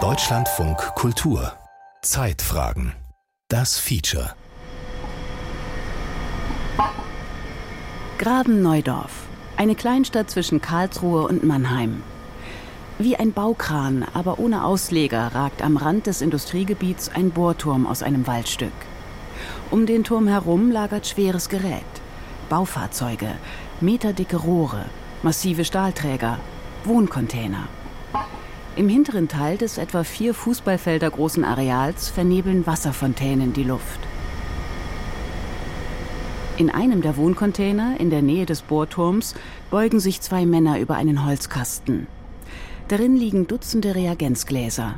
Deutschlandfunk Kultur Zeitfragen Das Feature Graben-Neudorf, eine Kleinstadt zwischen Karlsruhe und Mannheim. Wie ein Baukran, aber ohne Ausleger, ragt am Rand des Industriegebiets ein Bohrturm aus einem Waldstück. Um den Turm herum lagert schweres Gerät. Baufahrzeuge, meterdicke Rohre, massive Stahlträger, Wohncontainer. Im hinteren Teil des etwa vier Fußballfelder großen Areals vernebeln Wasserfontänen die Luft. In einem der Wohncontainer in der Nähe des Bohrturms beugen sich zwei Männer über einen Holzkasten. Darin liegen Dutzende Reagenzgläser.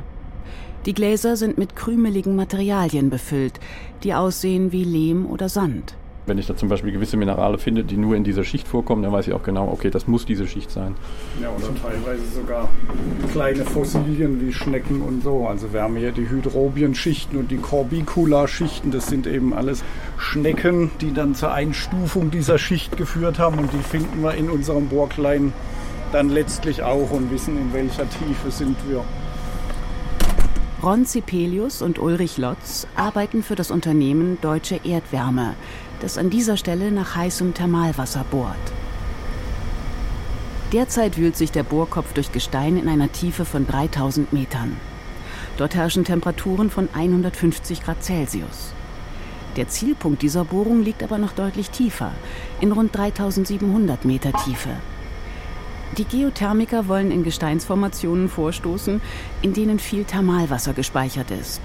Die Gläser sind mit krümeligen Materialien befüllt, die aussehen wie Lehm oder Sand. Wenn ich da zum Beispiel gewisse Minerale finde, die nur in dieser Schicht vorkommen, dann weiß ich auch genau, okay, das muss diese Schicht sein. Ja, oder teilweise sogar kleine Fossilien wie Schnecken und so. Also wir haben hier die Hydrobienschichten und die Corbicula-Schichten. Das sind eben alles Schnecken, die dann zur Einstufung dieser Schicht geführt haben. Und die finden wir in unserem Bohrklein dann letztlich auch und wissen, in welcher Tiefe sind wir. Ron Zipelius und Ulrich Lotz arbeiten für das Unternehmen Deutsche Erdwärme, das an dieser Stelle nach heißem Thermalwasser bohrt. Derzeit wühlt sich der Bohrkopf durch Gestein in einer Tiefe von 3000 Metern. Dort herrschen Temperaturen von 150 Grad Celsius. Der Zielpunkt dieser Bohrung liegt aber noch deutlich tiefer, in rund 3700 Meter Tiefe. Die Geothermiker wollen in Gesteinsformationen vorstoßen, in denen viel Thermalwasser gespeichert ist.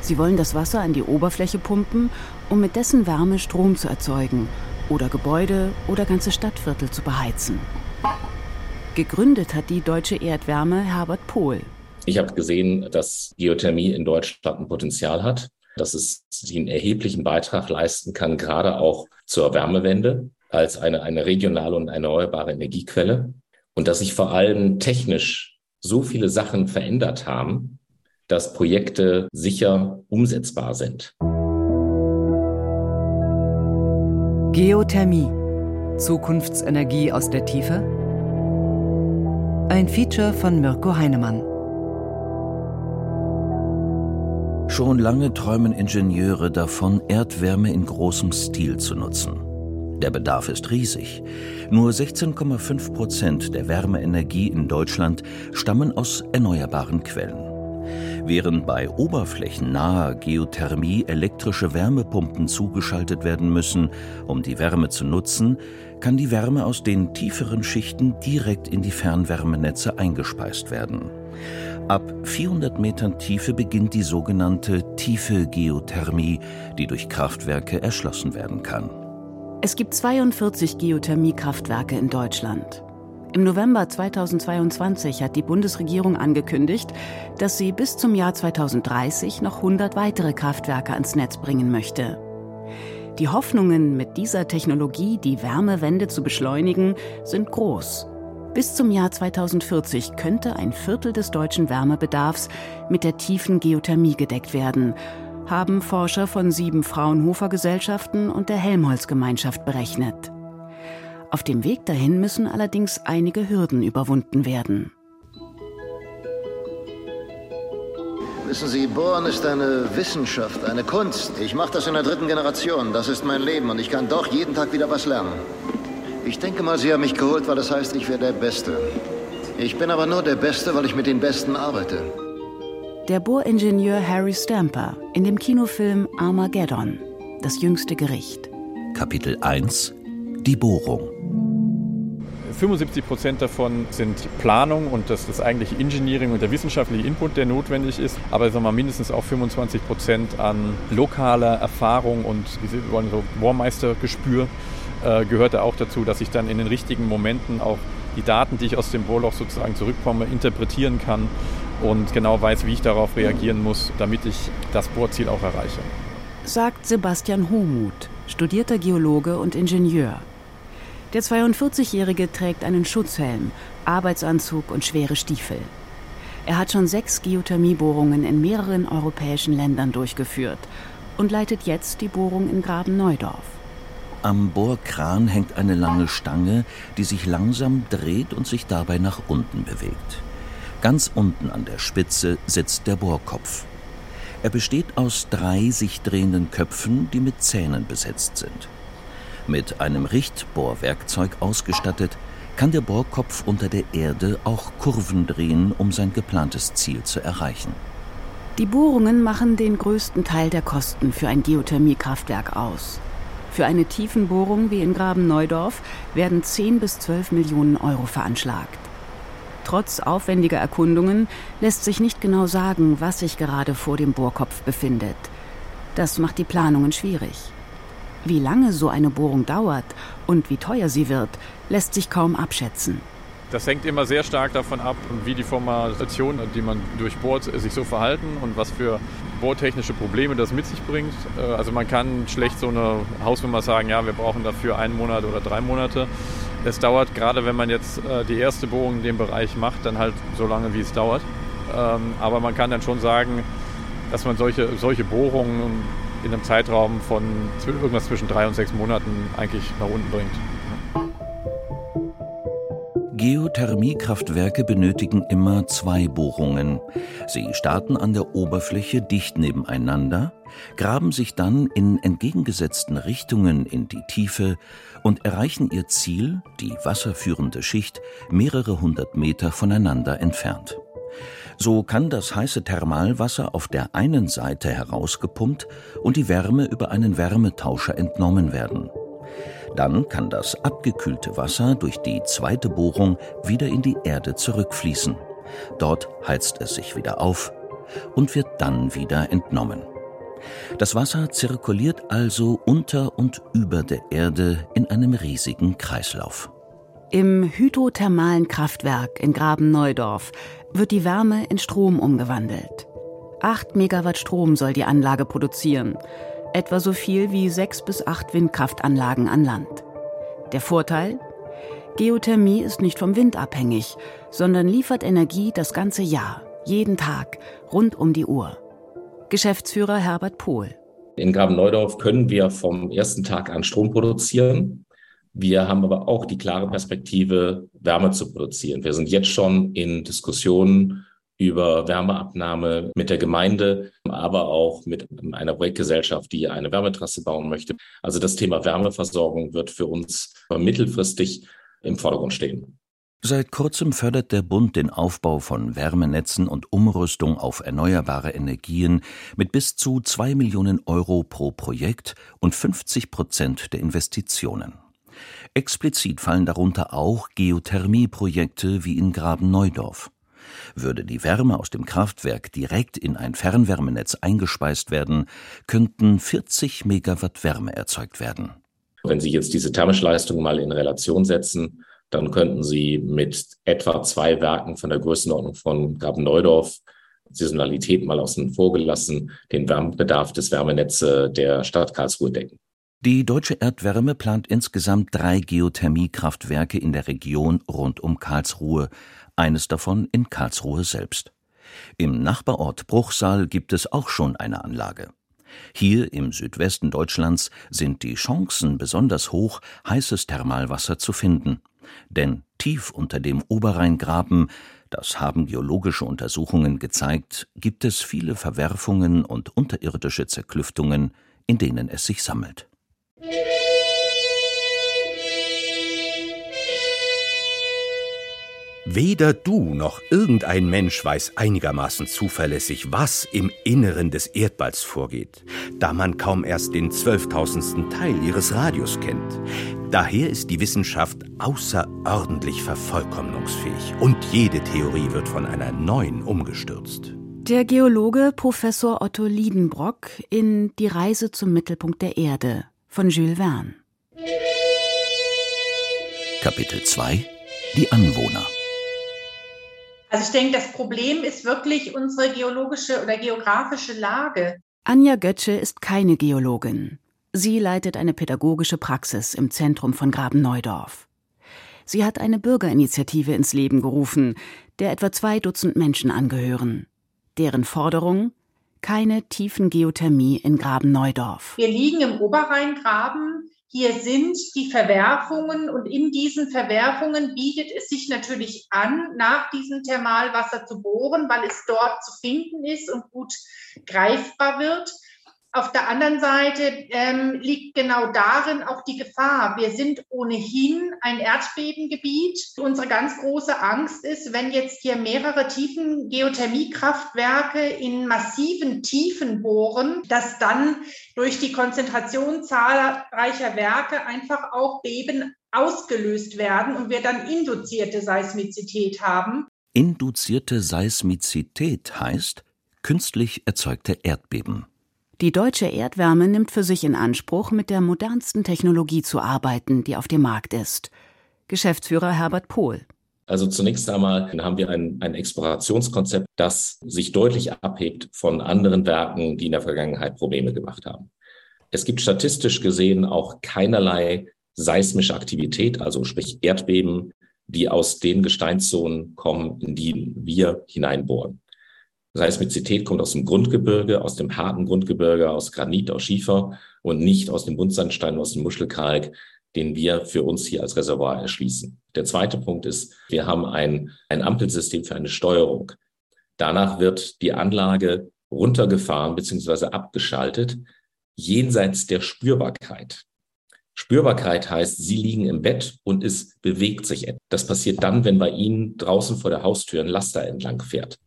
Sie wollen das Wasser an die Oberfläche pumpen, um mit dessen Wärme Strom zu erzeugen oder Gebäude oder ganze Stadtviertel zu beheizen. Gegründet hat die deutsche Erdwärme Herbert Pohl. Ich habe gesehen, dass Geothermie in Deutschland ein Potenzial hat, dass es einen erheblichen Beitrag leisten kann, gerade auch zur Wärmewende als eine, eine regionale und erneuerbare Energiequelle und dass sich vor allem technisch so viele Sachen verändert haben, dass Projekte sicher umsetzbar sind. Geothermie. Zukunftsenergie aus der Tiefe? Ein Feature von Mirko Heinemann. Schon lange träumen Ingenieure davon, Erdwärme in großem Stil zu nutzen. Der Bedarf ist riesig. Nur 16,5 Prozent der Wärmeenergie in Deutschland stammen aus erneuerbaren Quellen. Während bei oberflächennaher Geothermie elektrische Wärmepumpen zugeschaltet werden müssen, um die Wärme zu nutzen, kann die Wärme aus den tieferen Schichten direkt in die Fernwärmenetze eingespeist werden. Ab 400 Metern Tiefe beginnt die sogenannte tiefe Geothermie, die durch Kraftwerke erschlossen werden kann. Es gibt 42 Geothermiekraftwerke in Deutschland. Im November 2022 hat die Bundesregierung angekündigt, dass sie bis zum Jahr 2030 noch 100 weitere Kraftwerke ans Netz bringen möchte. Die Hoffnungen, mit dieser Technologie die Wärmewende zu beschleunigen, sind groß. Bis zum Jahr 2040 könnte ein Viertel des deutschen Wärmebedarfs mit der tiefen Geothermie gedeckt werden haben Forscher von sieben Fraunhofer-Gesellschaften und der Helmholtz-Gemeinschaft berechnet. Auf dem Weg dahin müssen allerdings einige Hürden überwunden werden. Wissen Sie, Bohren ist eine Wissenschaft, eine Kunst. Ich mache das in der dritten Generation. Das ist mein Leben und ich kann doch jeden Tag wieder was lernen. Ich denke mal, Sie haben mich geholt, weil das heißt, ich wäre der Beste. Ich bin aber nur der Beste, weil ich mit den Besten arbeite der Bohringenieur Harry Stamper in dem Kinofilm Armageddon, das jüngste Gericht. Kapitel 1 Die Bohrung 75 Prozent davon sind Planung und das ist eigentlich Engineering und der wissenschaftliche Input, der notwendig ist. Aber sagen wir, mindestens auch 25 Prozent an lokaler Erfahrung und wir wollen so Bohrmeistergespür äh, gehört da auch dazu, dass ich dann in den richtigen Momenten auch die Daten, die ich aus dem Bohrloch sozusagen zurückkomme, interpretieren kann und genau weiß, wie ich darauf reagieren muss, damit ich das Bohrziel auch erreiche. Sagt Sebastian Homuth, studierter Geologe und Ingenieur. Der 42-Jährige trägt einen Schutzhelm, Arbeitsanzug und schwere Stiefel. Er hat schon sechs Geothermiebohrungen in mehreren europäischen Ländern durchgeführt und leitet jetzt die Bohrung in Graben-Neudorf. Am Bohrkran hängt eine lange Stange, die sich langsam dreht und sich dabei nach unten bewegt. Ganz unten an der Spitze sitzt der Bohrkopf. Er besteht aus drei sich drehenden Köpfen, die mit Zähnen besetzt sind. Mit einem Richtbohrwerkzeug ausgestattet, kann der Bohrkopf unter der Erde auch Kurven drehen, um sein geplantes Ziel zu erreichen. Die Bohrungen machen den größten Teil der Kosten für ein Geothermiekraftwerk aus. Für eine Tiefenbohrung wie in Graben-Neudorf werden 10 bis 12 Millionen Euro veranschlagt. Trotz aufwendiger Erkundungen lässt sich nicht genau sagen, was sich gerade vor dem Bohrkopf befindet. Das macht die Planungen schwierig. Wie lange so eine Bohrung dauert und wie teuer sie wird, lässt sich kaum abschätzen. Das hängt immer sehr stark davon ab, wie die Formation, die man durchbohrt, sich so verhalten und was für bohrtechnische Probleme das mit sich bringt. Äh, also man kann schlecht so eine Hausnummer sagen, ja, wir brauchen dafür einen Monat oder drei Monate. Es dauert, gerade wenn man jetzt äh, die erste Bohrung in dem Bereich macht, dann halt so lange, wie es dauert. Ähm, aber man kann dann schon sagen, dass man solche, solche Bohrungen in einem Zeitraum von irgendwas zwischen drei und sechs Monaten eigentlich nach unten bringt. Geothermiekraftwerke benötigen immer zwei Bohrungen. Sie starten an der Oberfläche dicht nebeneinander, graben sich dann in entgegengesetzten Richtungen in die Tiefe und erreichen ihr Ziel, die wasserführende Schicht, mehrere hundert Meter voneinander entfernt. So kann das heiße Thermalwasser auf der einen Seite herausgepumpt und die Wärme über einen Wärmetauscher entnommen werden. Dann kann das abgekühlte Wasser durch die zweite Bohrung wieder in die Erde zurückfließen. Dort heizt es sich wieder auf und wird dann wieder entnommen. Das Wasser zirkuliert also unter und über der Erde in einem riesigen Kreislauf. Im hydrothermalen Kraftwerk in Graben-Neudorf wird die Wärme in Strom umgewandelt. 8 Megawatt Strom soll die Anlage produzieren, etwa so viel wie sechs bis acht Windkraftanlagen an Land. Der Vorteil? Geothermie ist nicht vom Wind abhängig, sondern liefert Energie das ganze Jahr, jeden Tag, rund um die Uhr. Geschäftsführer Herbert Pohl. In Graben-Neudorf können wir vom ersten Tag an Strom produzieren. Wir haben aber auch die klare Perspektive, Wärme zu produzieren. Wir sind jetzt schon in Diskussionen über Wärmeabnahme mit der Gemeinde, aber auch mit einer Projektgesellschaft, die eine Wärmetrasse bauen möchte. Also das Thema Wärmeversorgung wird für uns mittelfristig im Vordergrund stehen. Seit kurzem fördert der Bund den Aufbau von Wärmenetzen und Umrüstung auf erneuerbare Energien mit bis zu zwei Millionen Euro pro Projekt und 50 Prozent der Investitionen. Explizit fallen darunter auch Geothermieprojekte wie in Graben-Neudorf. Würde die Wärme aus dem Kraftwerk direkt in ein Fernwärmenetz eingespeist werden, könnten 40 Megawatt Wärme erzeugt werden. Wenn Sie jetzt diese thermische Leistung mal in Relation setzen, dann könnten Sie mit etwa zwei Werken von der Größenordnung von Graben-Neudorf Saisonalität mal außen vor gelassen, den Wärmebedarf des Wärmenetzes der Stadt Karlsruhe decken. Die Deutsche Erdwärme plant insgesamt drei Geothermiekraftwerke in der Region rund um Karlsruhe, eines davon in Karlsruhe selbst. Im Nachbarort Bruchsal gibt es auch schon eine Anlage. Hier im Südwesten Deutschlands sind die Chancen besonders hoch, heißes Thermalwasser zu finden. Denn tief unter dem Oberrheingraben, das haben geologische Untersuchungen gezeigt, gibt es viele Verwerfungen und unterirdische Zerklüftungen, in denen es sich sammelt. Weder du noch irgendein Mensch weiß einigermaßen zuverlässig, was im Inneren des Erdballs vorgeht, da man kaum erst den zwölftausendsten Teil ihres Radius kennt. Daher ist die Wissenschaft außerordentlich vervollkommnungsfähig und jede Theorie wird von einer neuen umgestürzt. Der Geologe Professor Otto Liedenbrock in Die Reise zum Mittelpunkt der Erde von Jules Verne. Kapitel 2 Die Anwohner also ich denke, das Problem ist wirklich unsere geologische oder geografische Lage. Anja Götze ist keine Geologin. Sie leitet eine pädagogische Praxis im Zentrum von Graben-Neudorf. Sie hat eine Bürgerinitiative ins Leben gerufen, der etwa zwei Dutzend Menschen angehören. Deren Forderung keine tiefen Geothermie in Graben-Neudorf. Wir liegen im Oberrheingraben hier sind die Verwerfungen und in diesen Verwerfungen bietet es sich natürlich an, nach diesem Thermalwasser zu bohren, weil es dort zu finden ist und gut greifbar wird. Auf der anderen Seite ähm, liegt genau darin auch die Gefahr. Wir sind ohnehin ein Erdbebengebiet. Unsere ganz große Angst ist, wenn jetzt hier mehrere Tiefen Geothermiekraftwerke in massiven Tiefen bohren, dass dann durch die Konzentration zahlreicher Werke einfach auch Beben ausgelöst werden und wir dann induzierte Seismizität haben. Induzierte Seismizität heißt künstlich erzeugte Erdbeben. Die deutsche Erdwärme nimmt für sich in Anspruch, mit der modernsten Technologie zu arbeiten, die auf dem Markt ist. Geschäftsführer Herbert Pohl. Also zunächst einmal haben wir ein, ein Explorationskonzept, das sich deutlich abhebt von anderen Werken, die in der Vergangenheit Probleme gemacht haben. Es gibt statistisch gesehen auch keinerlei seismische Aktivität, also sprich Erdbeben, die aus den Gesteinszonen kommen, in die wir hineinbohren. Seismizität kommt aus dem Grundgebirge, aus dem harten Grundgebirge, aus Granit, aus Schiefer und nicht aus dem Buntsandstein, aus dem Muschelkalk, den wir für uns hier als Reservoir erschließen. Der zweite Punkt ist, wir haben ein, ein Ampelsystem für eine Steuerung. Danach wird die Anlage runtergefahren bzw. abgeschaltet, jenseits der Spürbarkeit. Spürbarkeit heißt, Sie liegen im Bett und es bewegt sich. Das passiert dann, wenn bei Ihnen draußen vor der Haustür ein Laster entlang fährt.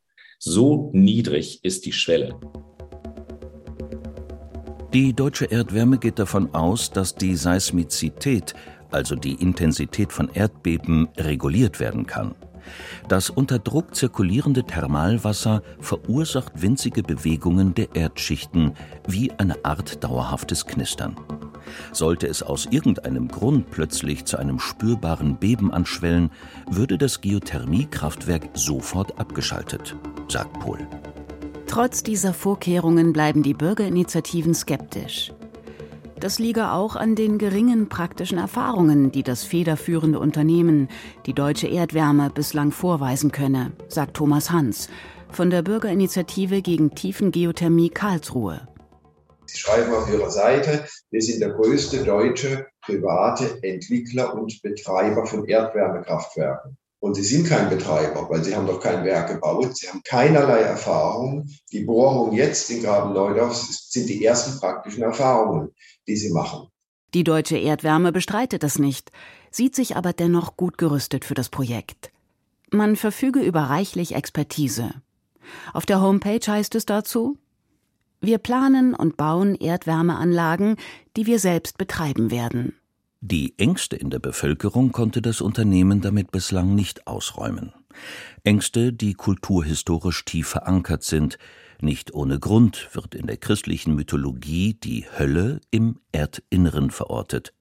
So niedrig ist die Schwelle. Die deutsche Erdwärme geht davon aus, dass die Seismizität, also die Intensität von Erdbeben, reguliert werden kann. Das unter Druck zirkulierende Thermalwasser verursacht winzige Bewegungen der Erdschichten, wie eine Art dauerhaftes Knistern. Sollte es aus irgendeinem Grund plötzlich zu einem spürbaren Beben anschwellen, würde das Geothermiekraftwerk sofort abgeschaltet, sagt Pohl. Trotz dieser Vorkehrungen bleiben die Bürgerinitiativen skeptisch. Das liege auch an den geringen praktischen Erfahrungen, die das federführende Unternehmen, die Deutsche Erdwärme, bislang vorweisen könne, sagt Thomas Hans von der Bürgerinitiative gegen Tiefengeothermie Karlsruhe. Sie schreiben auf Ihrer Seite, wir sind der größte deutsche private Entwickler und Betreiber von Erdwärmekraftwerken. Und Sie sind kein Betreiber, weil Sie haben doch kein Werk gebaut. Sie haben keinerlei Erfahrung. Die Bohrung jetzt in Graben-Neudorf sind die ersten praktischen Erfahrungen, die Sie machen. Die deutsche Erdwärme bestreitet das nicht, sieht sich aber dennoch gut gerüstet für das Projekt. Man verfüge über reichlich Expertise. Auf der Homepage heißt es dazu, wir planen und bauen Erdwärmeanlagen, die wir selbst betreiben werden. Die Ängste in der Bevölkerung konnte das Unternehmen damit bislang nicht ausräumen. Ängste, die kulturhistorisch tief verankert sind. Nicht ohne Grund wird in der christlichen Mythologie die Hölle im Erdinneren verortet.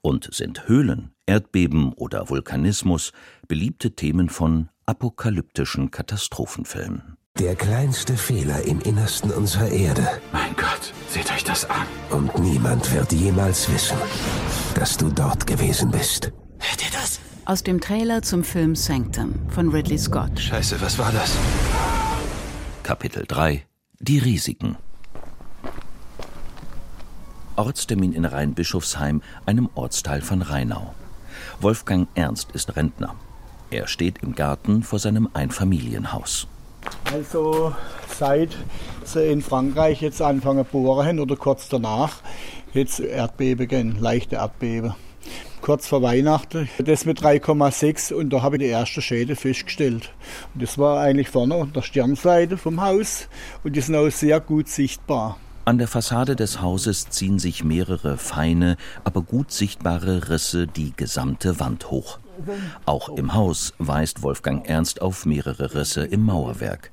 Und sind Höhlen, Erdbeben oder Vulkanismus beliebte Themen von apokalyptischen Katastrophenfilmen. Der kleinste Fehler im Innersten unserer Erde. Mein Gott, seht euch das an. Und niemand wird jemals wissen, dass du dort gewesen bist. Hört ihr das? Aus dem Trailer zum Film Sanctum von Ridley Scott. Scheiße, was war das? Kapitel 3 Die Risiken Ortstermin in Rheinbischofsheim, einem Ortsteil von Rheinau. Wolfgang Ernst ist Rentner. Er steht im Garten vor seinem Einfamilienhaus. Also seit sie in Frankreich jetzt anfangen bohren oder kurz danach, jetzt Erdbeben leichte Erdbeben. Kurz vor Weihnachten, das mit 3,6 und da habe ich die erste Schäde festgestellt. Und das war eigentlich vorne an der Stirnseite vom Haus und die sind auch sehr gut sichtbar. An der Fassade des Hauses ziehen sich mehrere feine, aber gut sichtbare Risse die gesamte Wand hoch. Auch im Haus weist Wolfgang Ernst auf mehrere Risse im Mauerwerk.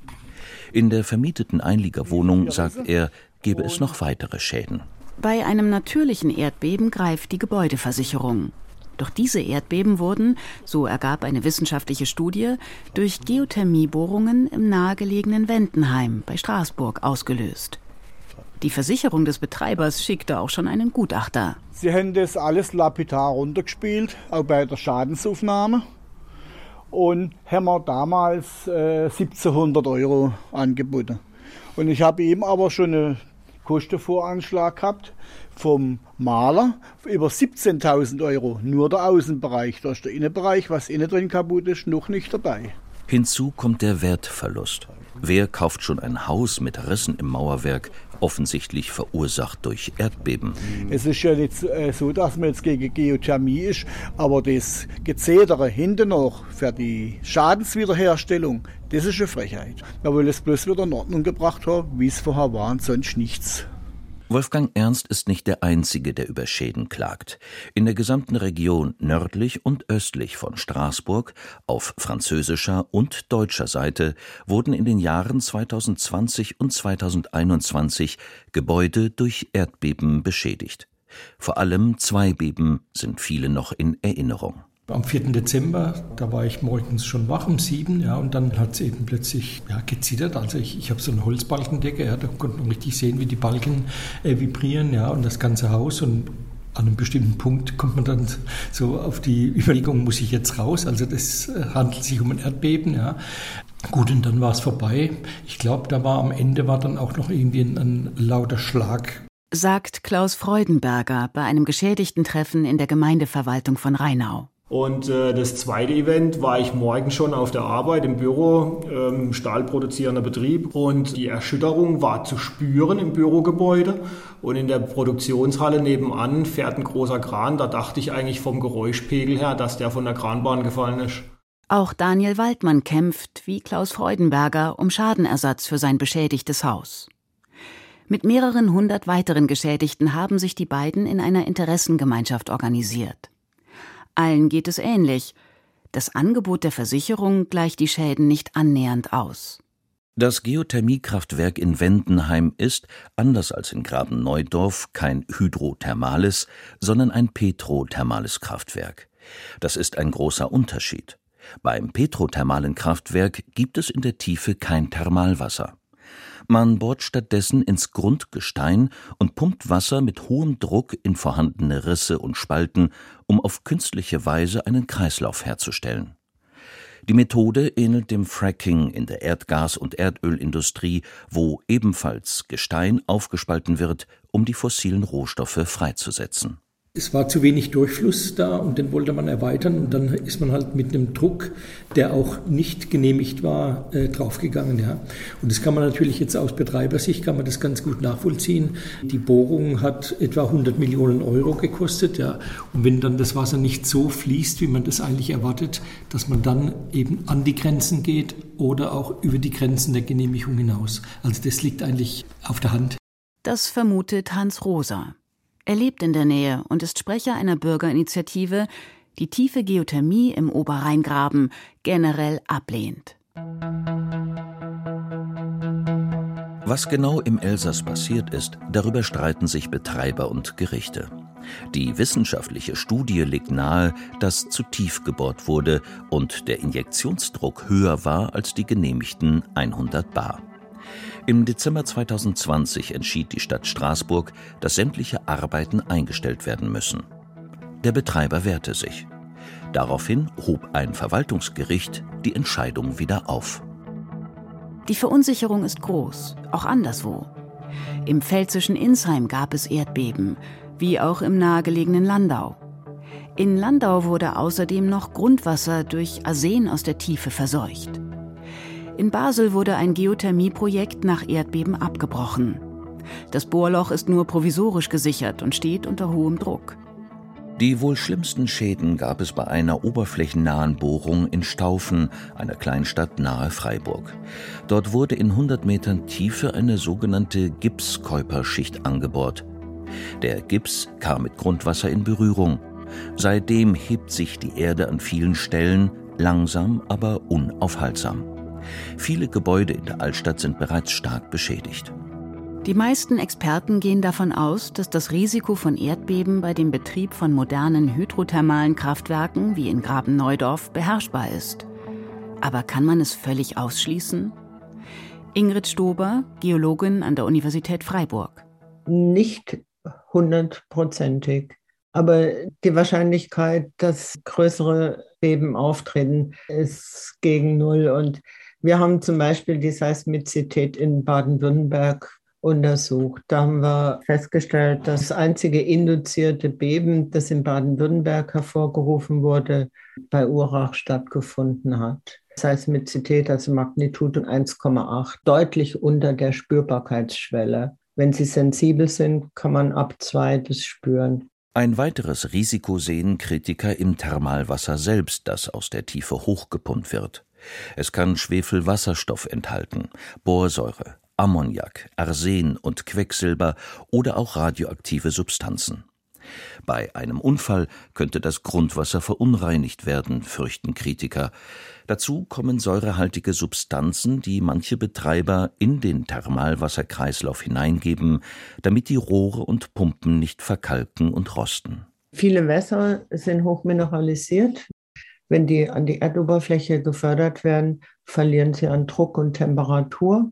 In der vermieteten Einliegerwohnung, sagt er, gebe es noch weitere Schäden. Bei einem natürlichen Erdbeben greift die Gebäudeversicherung. Doch diese Erdbeben wurden, so ergab eine wissenschaftliche Studie, durch Geothermiebohrungen im nahegelegenen Wendenheim bei Straßburg ausgelöst. Die Versicherung des Betreibers schickte auch schon einen Gutachter. Sie haben das alles lapidar runtergespielt, auch bei der Schadensaufnahme. Und haben wir damals äh, 1700 Euro angeboten. Und ich habe ihm aber schon eine Kostenvoranschlag gehabt vom Maler über 17.000 Euro. Nur der Außenbereich, da ist der Innenbereich, was innen drin kaputt ist, noch nicht dabei. Hinzu kommt der Wertverlust. Wer kauft schon ein Haus mit Rissen im Mauerwerk, offensichtlich verursacht durch Erdbeben? Es ist ja nicht äh, so, dass man jetzt gegen Geothermie ist, aber das Gezedere hinten noch für die Schadenswiederherstellung, das ist eine Frechheit. Man will es bloß wieder in Ordnung gebracht haben, wie es vorher war und sonst nichts. Wolfgang Ernst ist nicht der Einzige, der über Schäden klagt. In der gesamten Region nördlich und östlich von Straßburg auf französischer und deutscher Seite wurden in den Jahren 2020 und 2021 Gebäude durch Erdbeben beschädigt. Vor allem zwei Beben sind viele noch in Erinnerung. Am 4. Dezember, da war ich morgens schon wach um sieben, ja, und dann hat es eben plötzlich ja, gezittert. Also ich, ich habe so eine Holzbalkendecke, ja, da konnte man richtig sehen, wie die Balken äh, vibrieren, ja, und das ganze Haus und an einem bestimmten Punkt kommt man dann so auf die Überlegung, muss ich jetzt raus? Also das äh, handelt sich um ein Erdbeben, ja. Gut, und dann war es vorbei. Ich glaube, da war am Ende war dann auch noch irgendwie ein, ein lauter Schlag sagt Klaus Freudenberger bei einem geschädigten Treffen in der Gemeindeverwaltung von Rheinau. Und äh, das zweite Event war ich morgen schon auf der Arbeit im Büro, ähm, stahlproduzierender Betrieb. Und die Erschütterung war zu spüren im Bürogebäude. Und in der Produktionshalle nebenan fährt ein großer Kran. Da dachte ich eigentlich vom Geräuschpegel her, dass der von der Kranbahn gefallen ist. Auch Daniel Waldmann kämpft, wie Klaus Freudenberger, um Schadenersatz für sein beschädigtes Haus. Mit mehreren hundert weiteren Geschädigten haben sich die beiden in einer Interessengemeinschaft organisiert. Allen geht es ähnlich. Das Angebot der Versicherung gleicht die Schäden nicht annähernd aus. Das Geothermiekraftwerk in Wendenheim ist, anders als in Graben-Neudorf, kein hydrothermales, sondern ein petrothermales Kraftwerk. Das ist ein großer Unterschied. Beim petrothermalen Kraftwerk gibt es in der Tiefe kein Thermalwasser. Man bohrt stattdessen ins Grundgestein und pumpt Wasser mit hohem Druck in vorhandene Risse und Spalten, um auf künstliche Weise einen Kreislauf herzustellen. Die Methode ähnelt dem Fracking in der Erdgas- und Erdölindustrie, wo ebenfalls Gestein aufgespalten wird, um die fossilen Rohstoffe freizusetzen es war zu wenig Durchfluss da und den wollte man erweitern und dann ist man halt mit einem Druck, der auch nicht genehmigt war, äh, draufgegangen. Ja. Und das kann man natürlich jetzt aus Betreibersicht, kann man das ganz gut nachvollziehen. Die Bohrung hat etwa 100 Millionen Euro gekostet. Ja. Und wenn dann das Wasser nicht so fließt, wie man das eigentlich erwartet, dass man dann eben an die Grenzen geht oder auch über die Grenzen der Genehmigung hinaus. Also das liegt eigentlich auf der Hand. Das vermutet Hans Rosa. Er lebt in der Nähe und ist Sprecher einer Bürgerinitiative, die tiefe Geothermie im Oberrheingraben generell ablehnt. Was genau im Elsass passiert ist, darüber streiten sich Betreiber und Gerichte. Die wissenschaftliche Studie legt nahe, dass zu tief gebohrt wurde und der Injektionsdruck höher war als die genehmigten 100 Bar. Im Dezember 2020 entschied die Stadt Straßburg, dass sämtliche Arbeiten eingestellt werden müssen. Der Betreiber wehrte sich. Daraufhin hob ein Verwaltungsgericht die Entscheidung wieder auf. Die Verunsicherung ist groß, auch anderswo. Im pfälzischen Insheim gab es Erdbeben, wie auch im nahegelegenen Landau. In Landau wurde außerdem noch Grundwasser durch Arsen aus der Tiefe verseucht. In Basel wurde ein Geothermieprojekt nach Erdbeben abgebrochen. Das Bohrloch ist nur provisorisch gesichert und steht unter hohem Druck. Die wohl schlimmsten Schäden gab es bei einer oberflächennahen Bohrung in Staufen, einer Kleinstadt nahe Freiburg. Dort wurde in 100 Metern Tiefe eine sogenannte Gipskäuperschicht angebohrt. Der Gips kam mit Grundwasser in Berührung. Seitdem hebt sich die Erde an vielen Stellen, langsam aber unaufhaltsam. Viele Gebäude in der Altstadt sind bereits stark beschädigt. Die meisten Experten gehen davon aus, dass das Risiko von Erdbeben bei dem Betrieb von modernen hydrothermalen Kraftwerken wie in Graben-Neudorf beherrschbar ist. Aber kann man es völlig ausschließen? Ingrid Stober, Geologin an der Universität Freiburg. Nicht hundertprozentig. Aber die Wahrscheinlichkeit, dass größere Beben auftreten, ist gegen Null. Und wir haben zum Beispiel die Seismizität in Baden-Württemberg untersucht. Da haben wir festgestellt, das einzige induzierte Beben, das in Baden-Württemberg hervorgerufen wurde, bei Urach stattgefunden hat. Seismizität, also Magnitude 1,8, deutlich unter der Spürbarkeitsschwelle. Wenn Sie sensibel sind, kann man ab zwei das spüren. Ein weiteres Risiko sehen Kritiker im Thermalwasser selbst, das aus der Tiefe hochgepumpt wird. Es kann Schwefelwasserstoff enthalten, Borsäure, Ammoniak, Arsen und Quecksilber oder auch radioaktive Substanzen. Bei einem Unfall könnte das Grundwasser verunreinigt werden, fürchten Kritiker. Dazu kommen säurehaltige Substanzen, die manche Betreiber in den Thermalwasserkreislauf hineingeben, damit die Rohre und Pumpen nicht verkalken und rosten. Viele Wässer sind hochmineralisiert. Wenn die an die Erdoberfläche gefördert werden, verlieren sie an Druck und Temperatur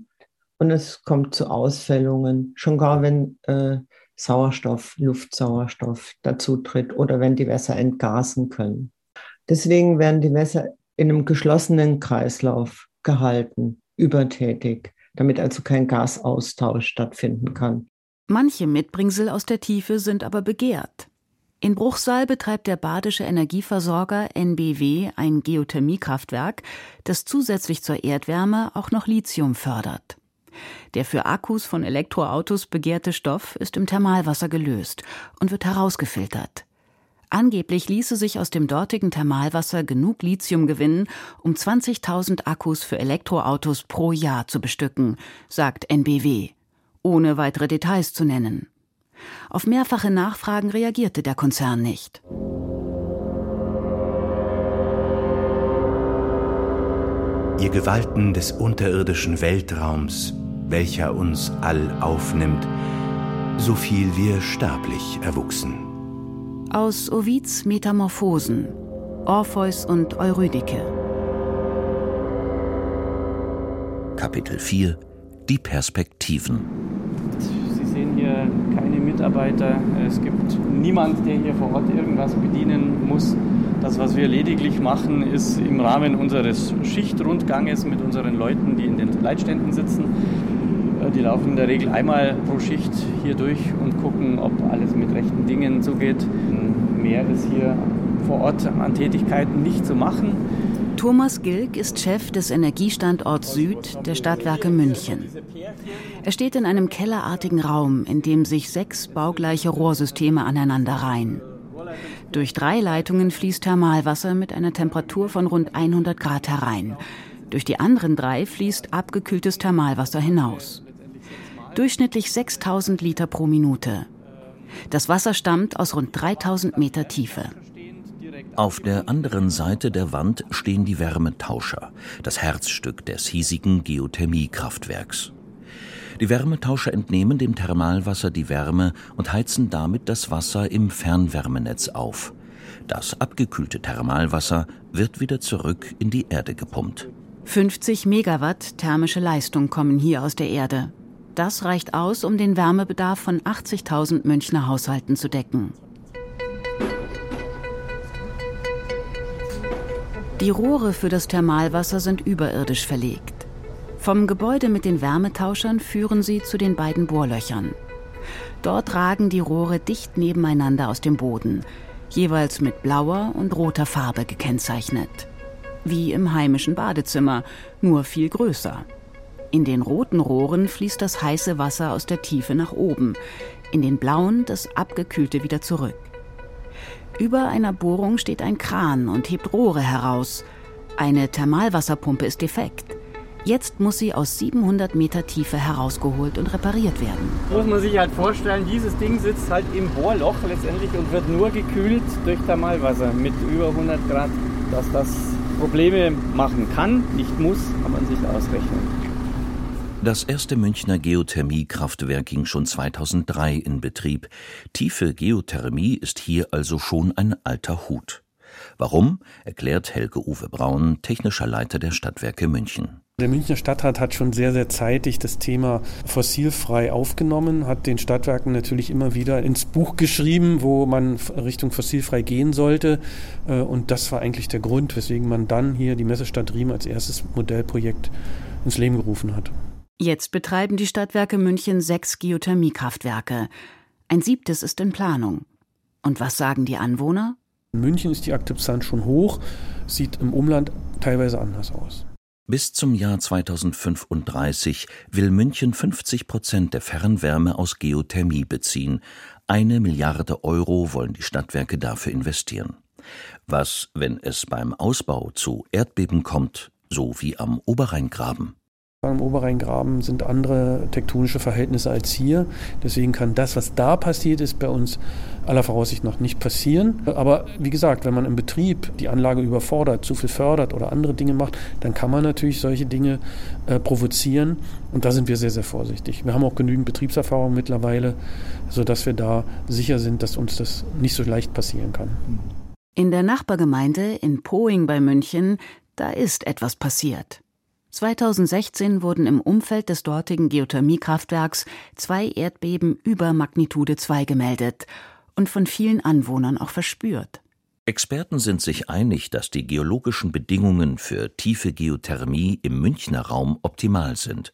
und es kommt zu Ausfällungen. Schon gar wenn äh, Sauerstoff, Luftsauerstoff dazu tritt oder wenn die Wässer entgasen können. Deswegen werden die Wässer in einem geschlossenen Kreislauf gehalten, übertätig, damit also kein Gasaustausch stattfinden kann. Manche Mitbringsel aus der Tiefe sind aber begehrt. In Bruchsal betreibt der badische Energieversorger NBW ein Geothermiekraftwerk, das zusätzlich zur Erdwärme auch noch Lithium fördert. Der für Akkus von Elektroautos begehrte Stoff ist im Thermalwasser gelöst und wird herausgefiltert. Angeblich ließe sich aus dem dortigen Thermalwasser genug Lithium gewinnen, um 20.000 Akkus für Elektroautos pro Jahr zu bestücken, sagt NBW, ohne weitere Details zu nennen. Auf mehrfache Nachfragen reagierte der Konzern nicht. Ihr Gewalten des unterirdischen Weltraums, welcher uns all aufnimmt, so viel wir sterblich erwuchsen. Aus Ovids Metamorphosen Orpheus und Eurydike Kapitel 4 Die Perspektiven Sie sehen hier keine Mitarbeiter, es gibt niemand, der hier vor Ort irgendwas bedienen muss. Das, was wir lediglich machen, ist im Rahmen unseres Schichtrundganges mit unseren Leuten, die in den Leitständen sitzen, äh, die laufen in der Regel einmal pro Schicht hier durch und gucken, ob alles mit rechten Dingen zugeht. Mehr ist hier vor Ort an Tätigkeiten nicht zu machen. Thomas Gilk ist Chef des Energiestandorts Süd der Stadtwerke München. Er steht in einem kellerartigen Raum, in dem sich sechs baugleiche Rohrsysteme aneinander reihen. Durch drei Leitungen fließt Thermalwasser mit einer Temperatur von rund 100 Grad herein. Durch die anderen drei fließt abgekühltes Thermalwasser hinaus durchschnittlich 6000 Liter pro Minute. Das Wasser stammt aus rund 3000 Meter Tiefe. Auf der anderen Seite der Wand stehen die Wärmetauscher, das Herzstück des hiesigen Geothermiekraftwerks. Die Wärmetauscher entnehmen dem Thermalwasser die Wärme und heizen damit das Wasser im Fernwärmenetz auf. Das abgekühlte Thermalwasser wird wieder zurück in die Erde gepumpt. 50 Megawatt thermische Leistung kommen hier aus der Erde. Das reicht aus, um den Wärmebedarf von 80.000 Münchner Haushalten zu decken. Die Rohre für das Thermalwasser sind überirdisch verlegt. Vom Gebäude mit den Wärmetauschern führen sie zu den beiden Bohrlöchern. Dort ragen die Rohre dicht nebeneinander aus dem Boden, jeweils mit blauer und roter Farbe gekennzeichnet. Wie im heimischen Badezimmer, nur viel größer. In den roten Rohren fließt das heiße Wasser aus der Tiefe nach oben, in den blauen das abgekühlte wieder zurück. Über einer Bohrung steht ein Kran und hebt Rohre heraus. Eine Thermalwasserpumpe ist defekt. Jetzt muss sie aus 700 Meter Tiefe herausgeholt und repariert werden. Muss man sich halt vorstellen, dieses Ding sitzt halt im Bohrloch letztendlich und wird nur gekühlt durch Thermalwasser mit über 100 Grad. Dass das Probleme machen kann, nicht muss, kann man sich ausrechnen. Das erste Münchner Geothermiekraftwerk ging schon 2003 in Betrieb. Tiefe Geothermie ist hier also schon ein alter Hut. Warum, erklärt Helge Uwe Braun, technischer Leiter der Stadtwerke München. Der Münchner Stadtrat hat schon sehr, sehr zeitig das Thema fossilfrei aufgenommen, hat den Stadtwerken natürlich immer wieder ins Buch geschrieben, wo man Richtung fossilfrei gehen sollte. Äh, und das war eigentlich der Grund, weswegen man dann hier die Messestadt Riem als erstes Modellprojekt ins Leben gerufen hat. Jetzt betreiben die Stadtwerke München sechs Geothermiekraftwerke. Ein siebtes ist in Planung. Und was sagen die Anwohner? In München ist die Akzeptanz schon hoch, sieht im Umland teilweise anders aus. Bis zum Jahr 2035 will München 50 Prozent der Fernwärme aus Geothermie beziehen. Eine Milliarde Euro wollen die Stadtwerke dafür investieren. Was, wenn es beim Ausbau zu Erdbeben kommt, so wie am Oberrheingraben? Am Oberrheingraben sind andere tektonische Verhältnisse als hier. Deswegen kann das, was da passiert ist, bei uns aller Voraussicht nach nicht passieren. Aber wie gesagt, wenn man im Betrieb die Anlage überfordert, zu viel fördert oder andere Dinge macht, dann kann man natürlich solche Dinge äh, provozieren. Und da sind wir sehr, sehr vorsichtig. Wir haben auch genügend Betriebserfahrung mittlerweile, sodass wir da sicher sind, dass uns das nicht so leicht passieren kann. In der Nachbargemeinde in Poing bei München, da ist etwas passiert. 2016 wurden im Umfeld des dortigen Geothermiekraftwerks zwei Erdbeben über Magnitude 2 gemeldet und von vielen Anwohnern auch verspürt. Experten sind sich einig, dass die geologischen Bedingungen für tiefe Geothermie im Münchner Raum optimal sind.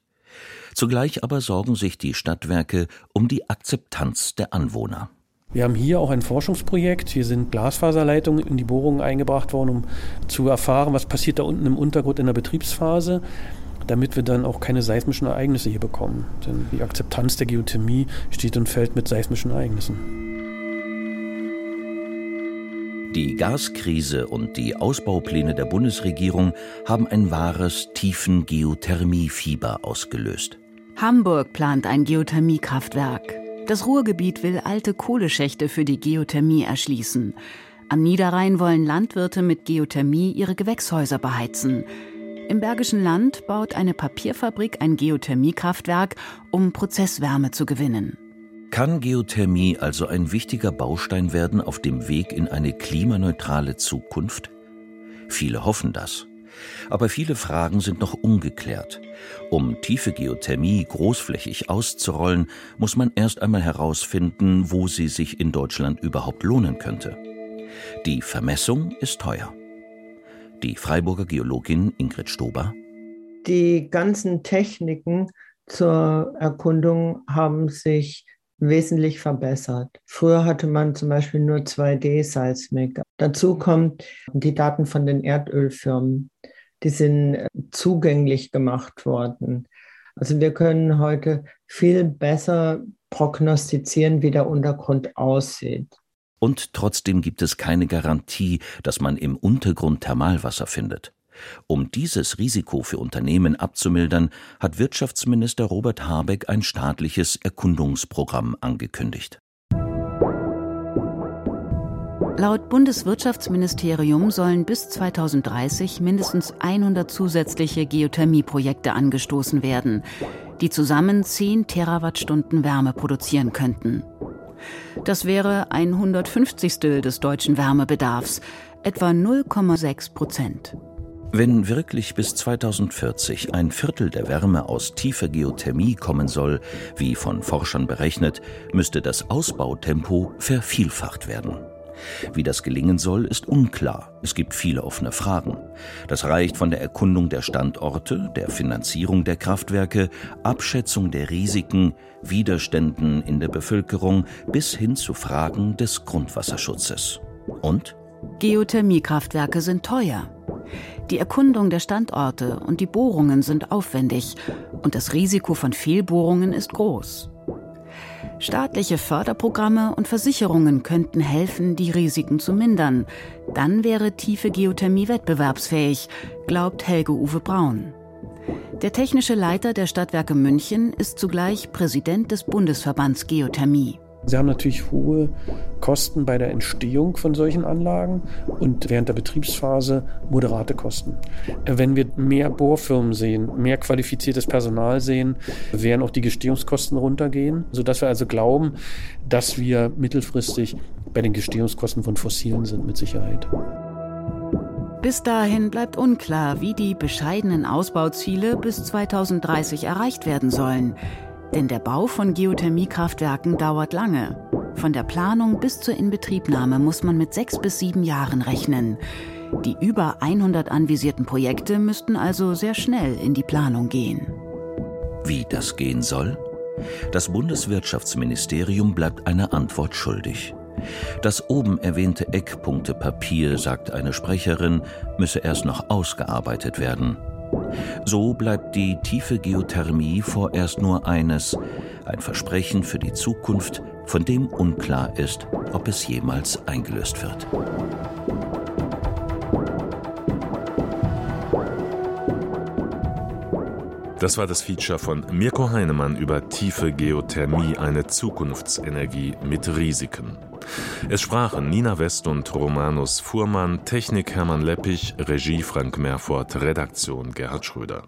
Zugleich aber sorgen sich die Stadtwerke um die Akzeptanz der Anwohner. Wir haben hier auch ein Forschungsprojekt. Hier sind Glasfaserleitungen in die Bohrungen eingebracht worden, um zu erfahren, was passiert da unten im Untergrund in der Betriebsphase, damit wir dann auch keine seismischen Ereignisse hier bekommen. Denn die Akzeptanz der Geothermie steht und fällt mit seismischen Ereignissen. Die Gaskrise und die Ausbaupläne der Bundesregierung haben ein wahres tiefen Geothermiefieber ausgelöst. Hamburg plant ein Geothermiekraftwerk. Das Ruhrgebiet will alte Kohleschächte für die Geothermie erschließen. Am Niederrhein wollen Landwirte mit Geothermie ihre Gewächshäuser beheizen. Im Bergischen Land baut eine Papierfabrik ein Geothermiekraftwerk, um Prozesswärme zu gewinnen. Kann Geothermie also ein wichtiger Baustein werden auf dem Weg in eine klimaneutrale Zukunft? Viele hoffen das. Aber viele Fragen sind noch ungeklärt. Um tiefe Geothermie großflächig auszurollen, muss man erst einmal herausfinden, wo sie sich in Deutschland überhaupt lohnen könnte. Die Vermessung ist teuer. Die Freiburger Geologin Ingrid Stober. Die ganzen Techniken zur Erkundung haben sich wesentlich verbessert. Früher hatte man zum Beispiel nur 2D-Seismik. Dazu kommt die Daten von den Erdölfirmen. Die sind äh, zugänglich gemacht worden. Also wir können heute viel besser prognostizieren, wie der Untergrund aussieht. Und trotzdem gibt es keine Garantie, dass man im Untergrund Thermalwasser findet. Um dieses Risiko für Unternehmen abzumildern, hat Wirtschaftsminister Robert Habeck ein staatliches Erkundungsprogramm angekündigt. Laut Bundeswirtschaftsministerium sollen bis 2030 mindestens 100 zusätzliche Geothermieprojekte angestoßen werden, die zusammen 10 Terawattstunden Wärme produzieren könnten. Das wäre ein 150. des deutschen Wärmebedarfs, etwa 0,6 Prozent. Wenn wirklich bis 2040 ein Viertel der Wärme aus tiefer Geothermie kommen soll, wie von Forschern berechnet, müsste das Ausbautempo vervielfacht werden. Wie das gelingen soll, ist unklar. Es gibt viele offene Fragen. Das reicht von der Erkundung der Standorte, der Finanzierung der Kraftwerke, Abschätzung der Risiken, Widerständen in der Bevölkerung bis hin zu Fragen des Grundwasserschutzes. Und? Geothermiekraftwerke sind teuer. Die Erkundung der Standorte und die Bohrungen sind aufwendig und das Risiko von Fehlbohrungen ist groß. Staatliche Förderprogramme und Versicherungen könnten helfen, die Risiken zu mindern. Dann wäre tiefe Geothermie wettbewerbsfähig, glaubt Helge Uwe Braun. Der technische Leiter der Stadtwerke München ist zugleich Präsident des Bundesverbands Geothermie. Sie haben natürlich hohe Kosten bei der Entstehung von solchen Anlagen und während der Betriebsphase moderate Kosten. Wenn wir mehr Bohrfirmen sehen, mehr qualifiziertes Personal sehen, werden auch die Gestehungskosten runtergehen, sodass wir also glauben, dass wir mittelfristig bei den Gestehungskosten von Fossilen sind mit Sicherheit. Bis dahin bleibt unklar, wie die bescheidenen Ausbauziele bis 2030 erreicht werden sollen. Denn der Bau von Geothermiekraftwerken dauert lange. Von der Planung bis zur Inbetriebnahme muss man mit sechs bis sieben Jahren rechnen. Die über 100 anvisierten Projekte müssten also sehr schnell in die Planung gehen. Wie das gehen soll? Das Bundeswirtschaftsministerium bleibt eine Antwort schuldig. Das oben erwähnte Eckpunktepapier, sagt eine Sprecherin, müsse erst noch ausgearbeitet werden. So bleibt die tiefe Geothermie vorerst nur eines, ein Versprechen für die Zukunft, von dem unklar ist, ob es jemals eingelöst wird. Das war das Feature von Mirko Heinemann über tiefe Geothermie, eine Zukunftsenergie mit Risiken. Es sprachen Nina West und Romanus Fuhrmann, Technik Hermann Leppich, Regie Frank Merfort, Redaktion Gerhard Schröder.